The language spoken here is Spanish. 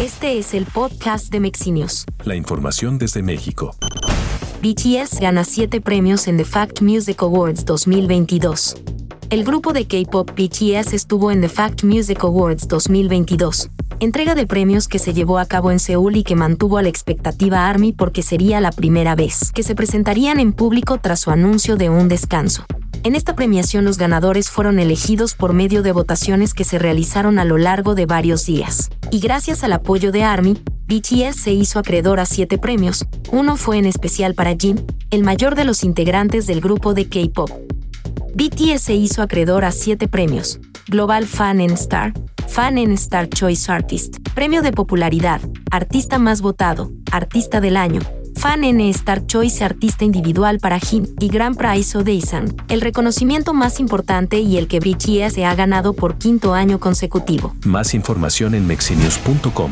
Este es el podcast de Mexinios. La información desde México. BTS gana 7 premios en The Fact Music Awards 2022. El grupo de K-pop BTS estuvo en The Fact Music Awards 2022, entrega de premios que se llevó a cabo en Seúl y que mantuvo a la expectativa ARMY porque sería la primera vez que se presentarían en público tras su anuncio de un descanso. En esta premiación los ganadores fueron elegidos por medio de votaciones que se realizaron a lo largo de varios días. Y gracias al apoyo de ARMY, BTS se hizo acreedor a siete premios, uno fue en especial para Jin, el mayor de los integrantes del grupo de K-Pop. BTS se hizo acreedor a siete premios, Global Fan and Star, Fan and Star Choice Artist, Premio de Popularidad, Artista Más Votado, Artista del Año, Fan N Star Choice Artista Individual para Jin y Grand Prize Odeisan, el reconocimiento más importante y el que BTS se ha ganado por quinto año consecutivo. Más información en mexinews.com.